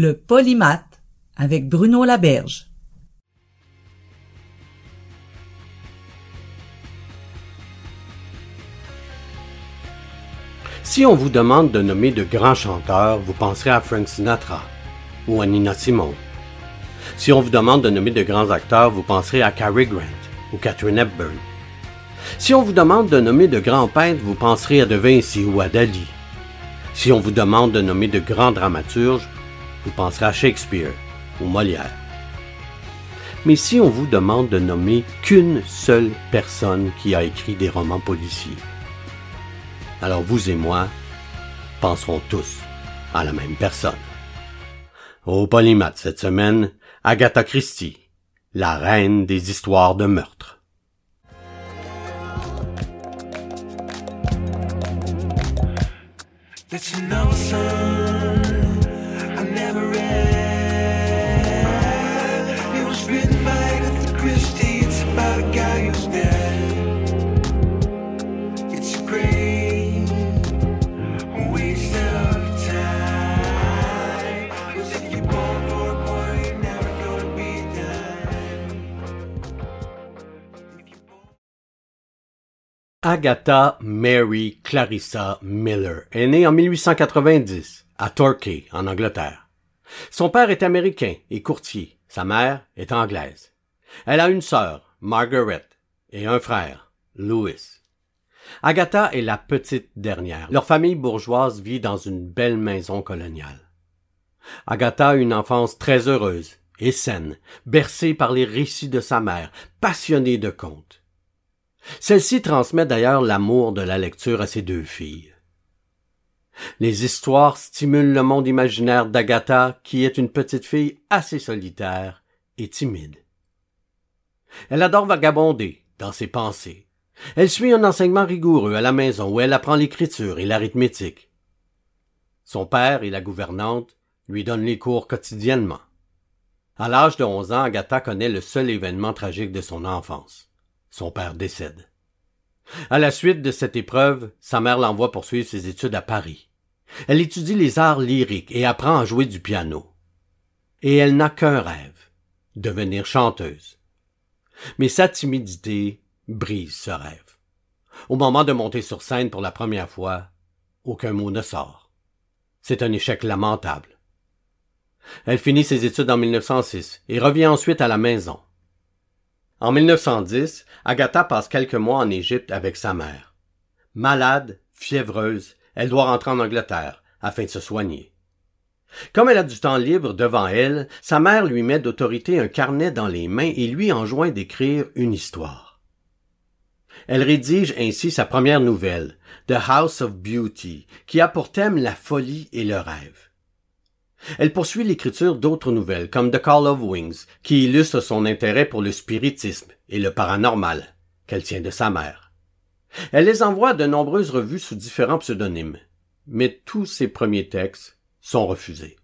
Le polymath avec Bruno Laberge. Si on vous demande de nommer de grands chanteurs, vous penserez à Frank Sinatra ou à Nina Simone. Si on vous demande de nommer de grands acteurs, vous penserez à Cary Grant ou Catherine Hepburn. Si on vous demande de nommer de grands peintres, vous penserez à De Vinci ou à Dali. Si on vous demande de nommer de grands dramaturges, vous penserez à Shakespeare ou Molière. Mais si on vous demande de nommer qu'une seule personne qui a écrit des romans policiers, alors vous et moi penserons tous à la même personne. Au Polymath cette semaine, Agatha Christie, la reine des histoires de meurtre. Agatha Mary Clarissa Miller est née en 1890 à Torquay, en Angleterre. Son père est américain et courtier. Sa mère est anglaise. Elle a une sœur, Margaret, et un frère, Louis. Agatha est la petite dernière. Leur famille bourgeoise vit dans une belle maison coloniale. Agatha a une enfance très heureuse et saine, bercée par les récits de sa mère, passionnée de contes. Celle-ci transmet d'ailleurs l'amour de la lecture à ses deux filles. Les histoires stimulent le monde imaginaire d'Agatha, qui est une petite fille assez solitaire et timide. Elle adore vagabonder dans ses pensées. Elle suit un enseignement rigoureux à la maison où elle apprend l'écriture et l'arithmétique. Son père et la gouvernante lui donnent les cours quotidiennement. À l'âge de onze ans, Agatha connaît le seul événement tragique de son enfance son père décède. À la suite de cette épreuve, sa mère l'envoie poursuivre ses études à Paris. Elle étudie les arts lyriques et apprend à jouer du piano. Et elle n'a qu'un rêve, devenir chanteuse. Mais sa timidité brise ce rêve. Au moment de monter sur scène pour la première fois, aucun mot ne sort. C'est un échec lamentable. Elle finit ses études en 1906 et revient ensuite à la maison. En 1910, Agatha passe quelques mois en Égypte avec sa mère. Malade, fiévreuse, elle doit rentrer en Angleterre afin de se soigner. Comme elle a du temps libre devant elle, sa mère lui met d'autorité un carnet dans les mains et lui enjoint d'écrire une histoire. Elle rédige ainsi sa première nouvelle, The House of Beauty, qui a pour thème la folie et le rêve. Elle poursuit l'écriture d'autres nouvelles, comme The Call of Wings, qui illustre son intérêt pour le spiritisme et le paranormal, qu'elle tient de sa mère. Elle les envoie à de nombreuses revues sous différents pseudonymes, mais tous ses premiers textes sont refusés.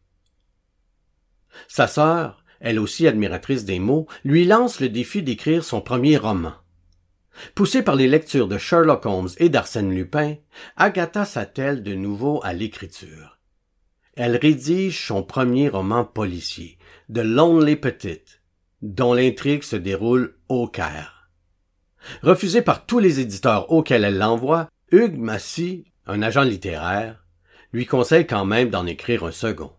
Sa sœur, elle aussi admiratrice des mots, lui lance le défi d'écrire son premier roman. Poussée par les lectures de Sherlock Holmes et d'Arsène Lupin, Agatha s'attelle de nouveau à l'écriture. Elle rédige son premier roman policier, The Lonely Petite, dont l'intrigue se déroule au Caire. Refusée par tous les éditeurs auxquels elle l'envoie, Hugues Massy, un agent littéraire, lui conseille quand même d'en écrire un second.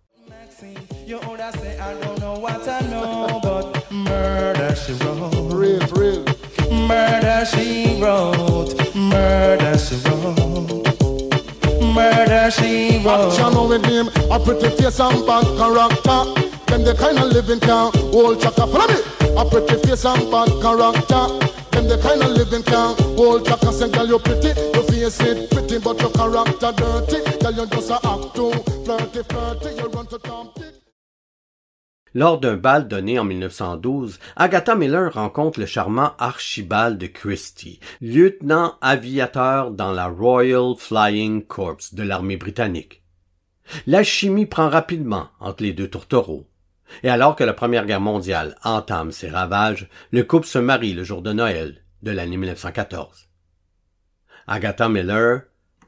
Lors d'un bal donné en 1912, Agatha Miller rencontre le charmant Archibald Christie, lieutenant aviateur dans la Royal Flying Corps de l'armée britannique. La chimie prend rapidement entre les deux tourtereaux. Et alors que la Première Guerre mondiale entame ses ravages, le couple se marie le jour de Noël de l'année 1914. Agatha Miller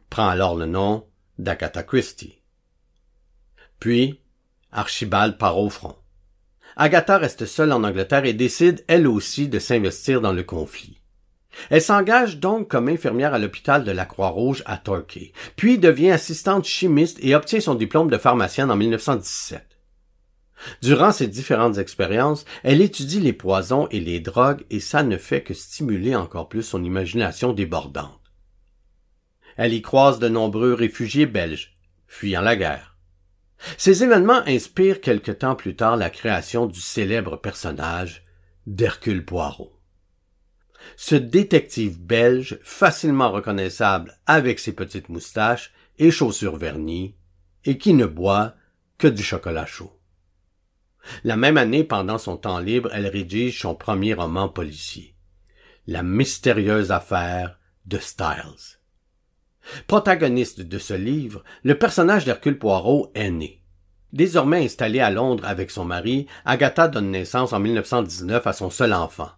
prend alors le nom d'Agatha Christie. Puis, Archibald part au front. Agatha reste seule en Angleterre et décide elle aussi de s'investir dans le conflit. Elle s'engage donc comme infirmière à l'hôpital de la Croix-Rouge à Torquay, puis devient assistante chimiste et obtient son diplôme de pharmacienne en 1917. Durant ces différentes expériences, elle étudie les poisons et les drogues et ça ne fait que stimuler encore plus son imagination débordante. Elle y croise de nombreux réfugiés belges, fuyant la guerre. Ces événements inspirent quelque temps plus tard la création du célèbre personnage d'Hercule Poirot. Ce détective belge, facilement reconnaissable avec ses petites moustaches et chaussures vernies, et qui ne boit que du chocolat chaud. La même année, pendant son temps libre, elle rédige son premier roman policier, La mystérieuse affaire de Styles. Protagoniste de ce livre, le personnage d'Hercule Poirot est né. Désormais installée à Londres avec son mari, Agatha donne naissance en 1919 à son seul enfant,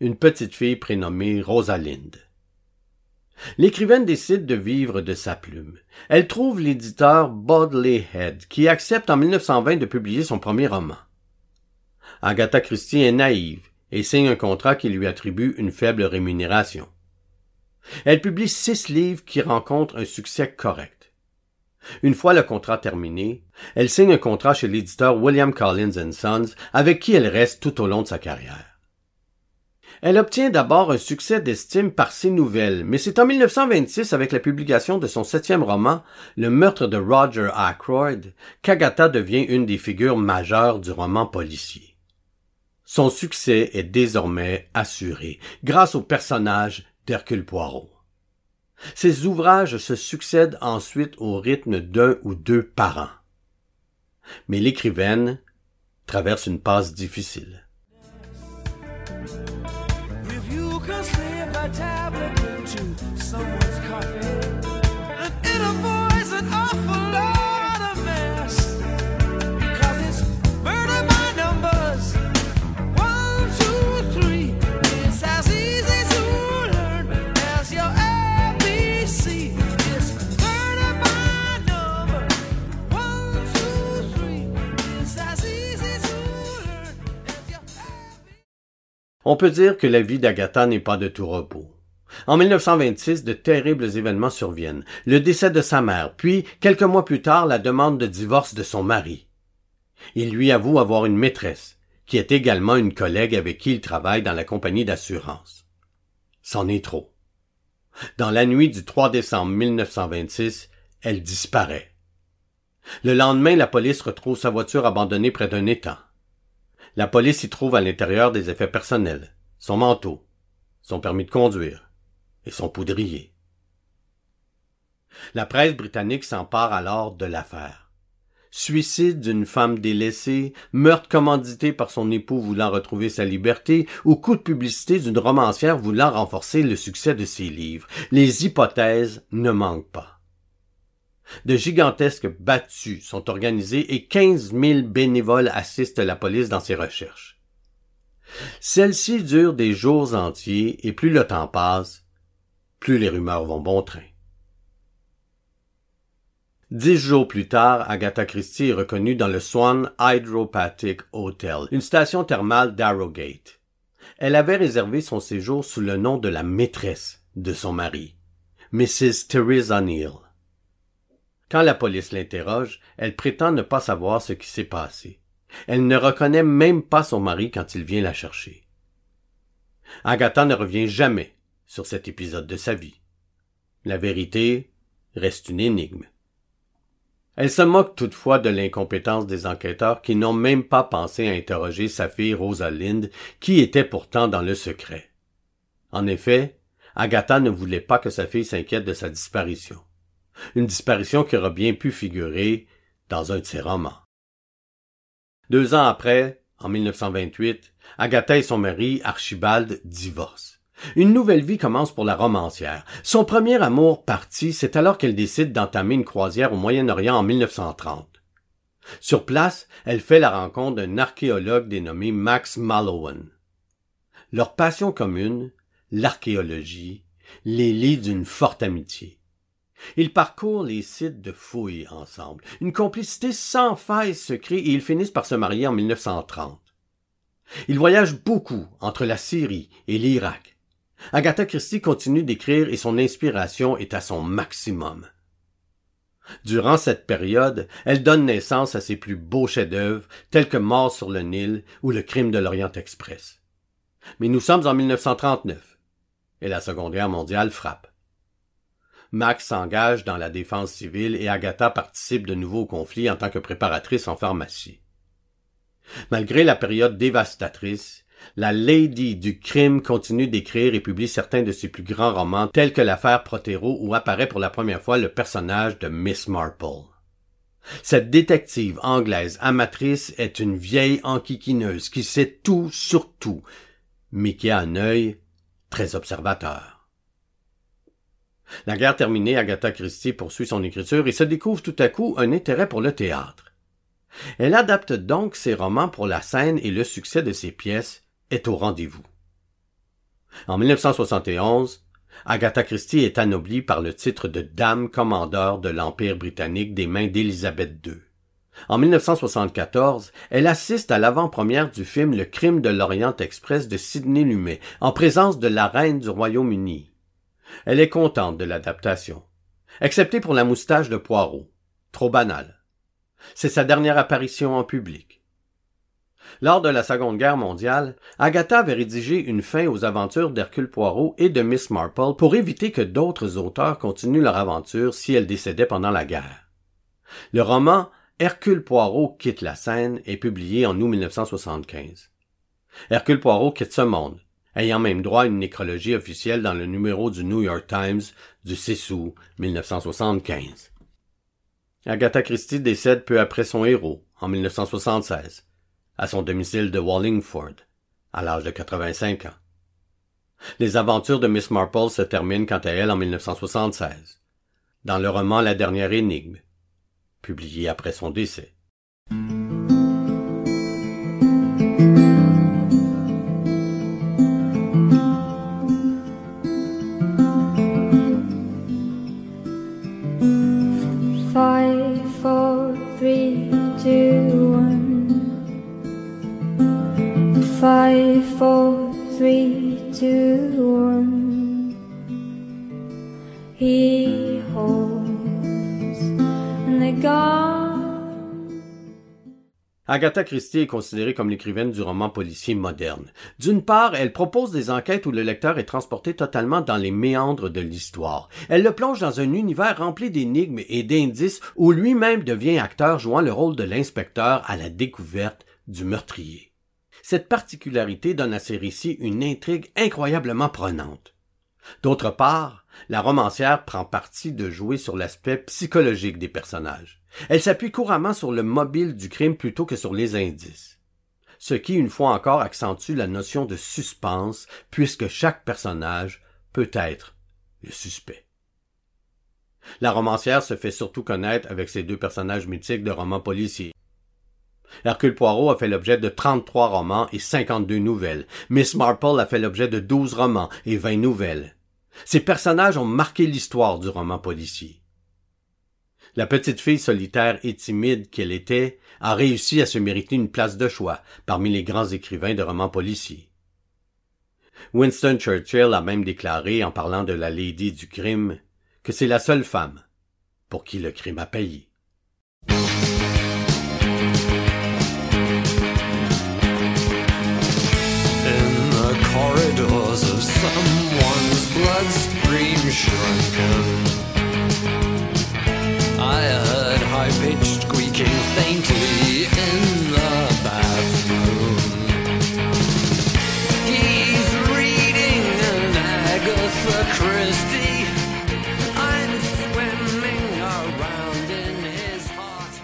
une petite fille prénommée Rosalinde. L'écrivaine décide de vivre de sa plume. Elle trouve l'éditeur Bodley Head, qui accepte en 1920 de publier son premier roman. Agatha Christie est naïve et signe un contrat qui lui attribue une faible rémunération. Elle publie six livres qui rencontrent un succès correct. Une fois le contrat terminé, elle signe un contrat chez l'éditeur William Collins Sons avec qui elle reste tout au long de sa carrière. Elle obtient d'abord un succès d'estime par ses nouvelles, mais c'est en 1926 avec la publication de son septième roman, Le meurtre de Roger Ackroyd, qu'Agatha devient une des figures majeures du roman policier. Son succès est désormais assuré grâce au personnage d'Hercule Poirot. Ses ouvrages se succèdent ensuite au rythme d'un ou deux par an. Mais l'écrivaine traverse une passe difficile. On peut dire que la vie d'Agatha n'est pas de tout repos. En 1926, de terribles événements surviennent. Le décès de sa mère, puis, quelques mois plus tard, la demande de divorce de son mari. Il lui avoue avoir une maîtresse, qui est également une collègue avec qui il travaille dans la compagnie d'assurance. C'en est trop. Dans la nuit du 3 décembre 1926, elle disparaît. Le lendemain, la police retrouve sa voiture abandonnée près d'un étang. La police y trouve à l'intérieur des effets personnels, son manteau, son permis de conduire et son poudrier. La presse britannique s'empare alors de l'affaire. Suicide d'une femme délaissée, meurtre commandité par son époux voulant retrouver sa liberté, ou coup de publicité d'une romancière voulant renforcer le succès de ses livres. Les hypothèses ne manquent pas. De gigantesques battues sont organisées et 15 000 bénévoles assistent la police dans ses recherches. Celles-ci durent des jours entiers et plus le temps passe, plus les rumeurs vont bon train. Dix jours plus tard, Agatha Christie est reconnue dans le Swan Hydropathic Hotel, une station thermale d'Arrowgate. Elle avait réservé son séjour sous le nom de la maîtresse de son mari, Mrs. Theresa Neal. Quand la police l'interroge, elle prétend ne pas savoir ce qui s'est passé. Elle ne reconnaît même pas son mari quand il vient la chercher. Agatha ne revient jamais sur cet épisode de sa vie. La vérité reste une énigme. Elle se moque toutefois de l'incompétence des enquêteurs qui n'ont même pas pensé à interroger sa fille Rosalind, qui était pourtant dans le secret. En effet, Agatha ne voulait pas que sa fille s'inquiète de sa disparition. Une disparition qui aurait bien pu figurer dans un de ses romans. Deux ans après, en 1928, Agatha et son mari, Archibald, divorcent. Une nouvelle vie commence pour la romancière. Son premier amour parti, c'est alors qu'elle décide d'entamer une croisière au Moyen-Orient en 1930. Sur place, elle fait la rencontre d'un archéologue dénommé Max Mallowan. Leur passion commune, l'archéologie, les lie d'une forte amitié. Ils parcourent les sites de fouilles ensemble. Une complicité sans faille se crée et ils finissent par se marier en 1930. Ils voyagent beaucoup entre la Syrie et l'Irak. Agatha Christie continue d'écrire et son inspiration est à son maximum. Durant cette période, elle donne naissance à ses plus beaux chefs-d'œuvre, tels que Mort sur le Nil ou Le crime de l'Orient Express. Mais nous sommes en 1939 et la Seconde Guerre mondiale frappe. Max s'engage dans la défense civile et Agatha participe de nouveau au conflit en tant que préparatrice en pharmacie. Malgré la période dévastatrice, la Lady du crime continue d'écrire et publie certains de ses plus grands romans, tels que l'affaire Protero où apparaît pour la première fois le personnage de Miss Marple. Cette détective anglaise amatrice est une vieille enquiquineuse qui sait tout sur tout, mais qui a un œil très observateur. La guerre terminée, Agatha Christie poursuit son écriture et se découvre tout à coup un intérêt pour le théâtre. Elle adapte donc ses romans pour la scène et le succès de ses pièces est au rendez-vous. En 1971, Agatha Christie est anoblie par le titre de Dame commandeur de l'Empire britannique des mains d'Élisabeth II. En 1974, elle assiste à l'avant-première du film Le crime de l'Orient Express de Sidney Lumet, en présence de la reine du Royaume-Uni. Elle est contente de l'adaptation, excepté pour la moustache de Poirot, trop banale. C'est sa dernière apparition en public. Lors de la Seconde Guerre mondiale, Agatha avait rédigé une fin aux aventures d'Hercule Poirot et de Miss Marple pour éviter que d'autres auteurs continuent leur aventure si elle décédait pendant la guerre. Le roman Hercule Poirot quitte la scène est publié en août 1975. Hercule Poirot quitte ce monde, ayant même droit à une nécrologie officielle dans le numéro du New York Times du 6 août 1975. Agatha Christie décède peu après son héros, en 1976 à son domicile de Wallingford, à l'âge de 85 ans. Les aventures de Miss Marple se terminent quant à elle en 1976, dans le roman La dernière énigme, publié après son décès. Agatha Christie est considérée comme l'écrivaine du roman policier moderne. D'une part, elle propose des enquêtes où le lecteur est transporté totalement dans les méandres de l'histoire. Elle le plonge dans un univers rempli d'énigmes et d'indices où lui-même devient acteur jouant le rôle de l'inspecteur à la découverte du meurtrier. Cette particularité donne à ses récits une intrigue incroyablement prenante. D'autre part, la romancière prend parti de jouer sur l'aspect psychologique des personnages. Elle s'appuie couramment sur le mobile du crime plutôt que sur les indices. Ce qui, une fois encore, accentue la notion de suspense, puisque chaque personnage peut être le suspect. La romancière se fait surtout connaître avec ses deux personnages mythiques de romans policiers. Hercule Poirot a fait l'objet de 33 romans et 52 nouvelles. Miss Marple a fait l'objet de 12 romans et 20 nouvelles. Ces personnages ont marqué l'histoire du roman policier. La petite fille solitaire et timide qu'elle était a réussi à se mériter une place de choix parmi les grands écrivains de romans policiers. Winston Churchill a même déclaré, en parlant de la Lady du crime, que c'est la seule femme pour qui le crime a payé. I heard high pitched squeaking faintly in the bathroom. He's reading an Agatha Christie. I'm swimming around in his heart.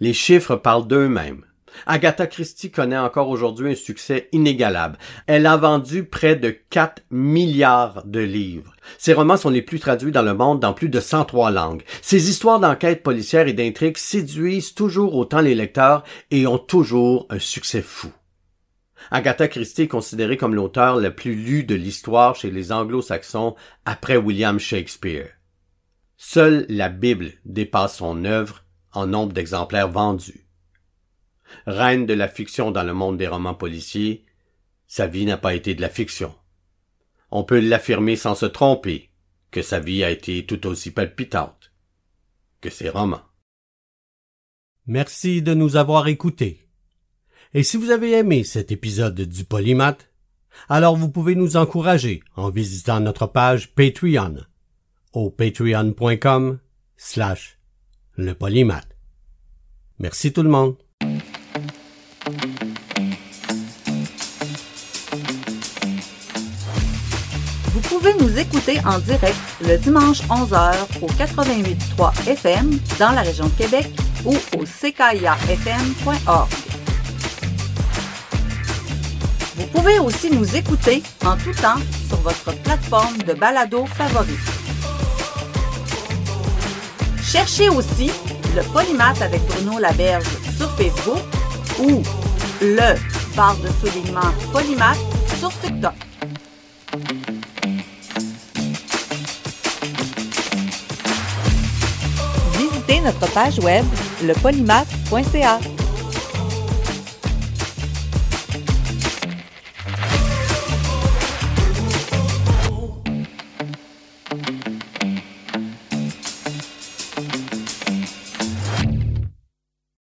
Les chiffres parlent d'eux-mêmes. Agatha Christie connaît encore aujourd'hui un succès inégalable. Elle a vendu près de 4 milliards de livres. Ses romans sont les plus traduits dans le monde dans plus de 103 langues. Ses histoires d'enquête policière et d'intrigue séduisent toujours autant les lecteurs et ont toujours un succès fou. Agatha Christie est considérée comme l'auteur le plus lu de l'histoire chez les anglo-saxons après William Shakespeare. Seule la Bible dépasse son œuvre en nombre d'exemplaires vendus. Reine de la fiction dans le monde des romans policiers, sa vie n'a pas été de la fiction. On peut l'affirmer sans se tromper que sa vie a été tout aussi palpitante que ses romans. Merci de nous avoir écoutés. Et si vous avez aimé cet épisode du Polymath, alors vous pouvez nous encourager en visitant notre page Patreon au patreon.com slash le polymath. Merci tout le monde. Pouvez nous écouter en direct le dimanche 11h au 88.3 FM dans la région de Québec ou au ckiafm.org. Vous pouvez aussi nous écouter en tout temps sur votre plateforme de balado favorite. Cherchez aussi le Polymath avec Bruno Laberge sur Facebook ou le barre de soulignement Polymath sur TikTok. Notre page web lepolymath.ca.